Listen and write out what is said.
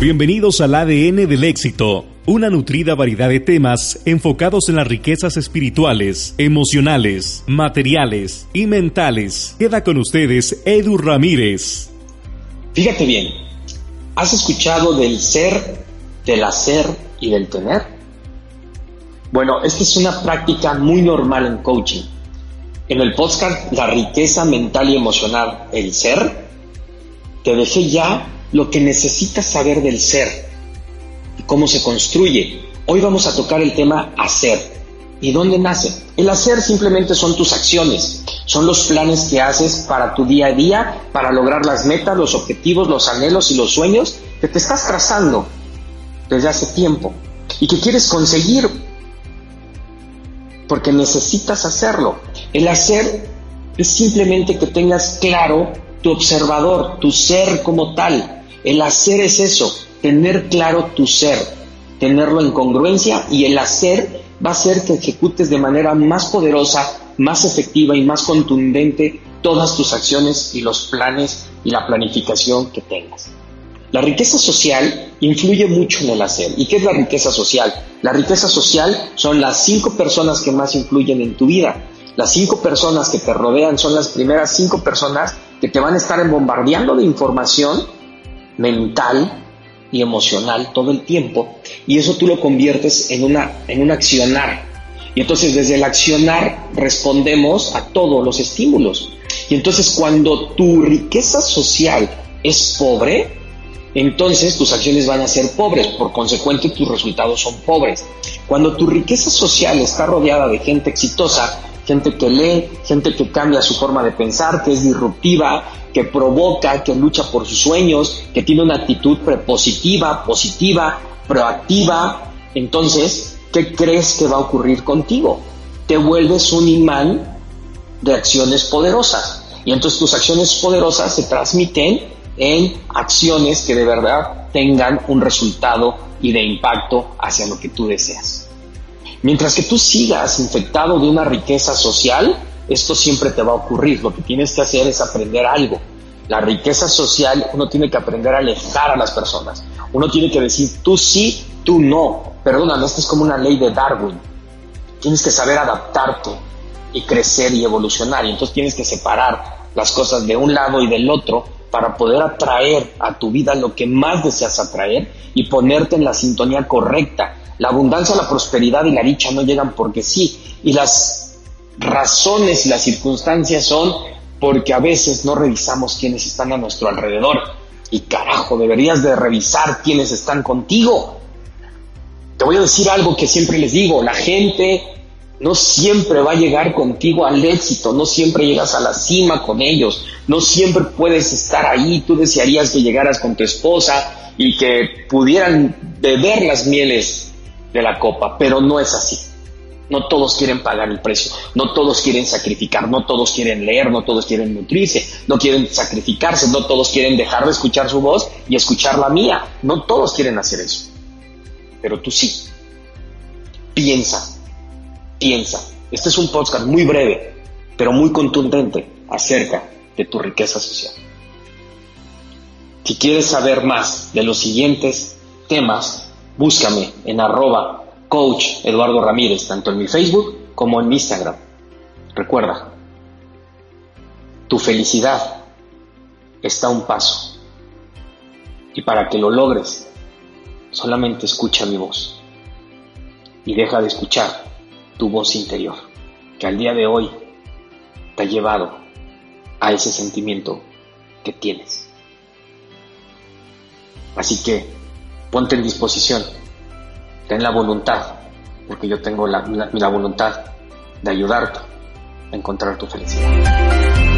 Bienvenidos al ADN del éxito, una nutrida variedad de temas enfocados en las riquezas espirituales, emocionales, materiales y mentales. Queda con ustedes Edu Ramírez. Fíjate bien, ¿has escuchado del ser, del hacer y del tener? Bueno, esta es una práctica muy normal en coaching. En el podcast La riqueza mental y emocional, el ser, te dejé ya lo que necesitas saber del ser y cómo se construye. Hoy vamos a tocar el tema hacer. ¿Y dónde nace? El hacer simplemente son tus acciones, son los planes que haces para tu día a día, para lograr las metas, los objetivos, los anhelos y los sueños que te estás trazando desde hace tiempo y que quieres conseguir porque necesitas hacerlo. El hacer es simplemente que tengas claro tu observador, tu ser como tal, el hacer es eso, tener claro tu ser, tenerlo en congruencia y el hacer va a hacer que ejecutes de manera más poderosa, más efectiva y más contundente todas tus acciones y los planes y la planificación que tengas. La riqueza social influye mucho en el hacer. ¿Y qué es la riqueza social? La riqueza social son las cinco personas que más influyen en tu vida. Las cinco personas que te rodean son las primeras cinco personas que te van a estar bombardeando de información mental y emocional todo el tiempo y eso tú lo conviertes en, una, en un accionar. Y entonces desde el accionar respondemos a todos los estímulos. Y entonces cuando tu riqueza social es pobre, entonces tus acciones van a ser pobres, por consecuente tus resultados son pobres. Cuando tu riqueza social está rodeada de gente exitosa, gente que lee, gente que cambia su forma de pensar, que es disruptiva, que provoca, que lucha por sus sueños, que tiene una actitud prepositiva, positiva, proactiva. Entonces, ¿qué crees que va a ocurrir contigo? Te vuelves un imán de acciones poderosas. Y entonces tus acciones poderosas se transmiten en acciones que de verdad tengan un resultado y de impacto hacia lo que tú deseas. Mientras que tú sigas infectado de una riqueza social, esto siempre te va a ocurrir. Lo que tienes que hacer es aprender algo. La riqueza social, uno tiene que aprender a alejar a las personas. Uno tiene que decir tú sí, tú no. Perdóname, esto es como una ley de Darwin. Tienes que saber adaptarte y crecer y evolucionar. Y entonces tienes que separar las cosas de un lado y del otro para poder atraer a tu vida lo que más deseas atraer y ponerte en la sintonía correcta. La abundancia, la prosperidad y la dicha no llegan porque sí. Y las razones y las circunstancias son porque a veces no revisamos quiénes están a nuestro alrededor. Y carajo, deberías de revisar quiénes están contigo. Te voy a decir algo que siempre les digo, la gente no siempre va a llegar contigo al éxito, no siempre llegas a la cima con ellos, no siempre puedes estar ahí, tú desearías que llegaras con tu esposa y que pudieran beber las mieles de la copa, pero no es así. No todos quieren pagar el precio, no todos quieren sacrificar, no todos quieren leer, no todos quieren nutrirse, no quieren sacrificarse, no todos quieren dejar de escuchar su voz y escuchar la mía. No todos quieren hacer eso. Pero tú sí. Piensa, piensa. Este es un podcast muy breve, pero muy contundente acerca de tu riqueza social. Si quieres saber más de los siguientes temas, búscame en arroba coach Eduardo Ramírez, tanto en mi Facebook como en mi Instagram. Recuerda, tu felicidad está a un paso. Y para que lo logres, solamente escucha mi voz. Y deja de escuchar tu voz interior, que al día de hoy te ha llevado a ese sentimiento que tienes. Así que ponte en disposición ten la voluntad, porque yo tengo la, la, voluntad de ayudarte a encontrar tu felicidad.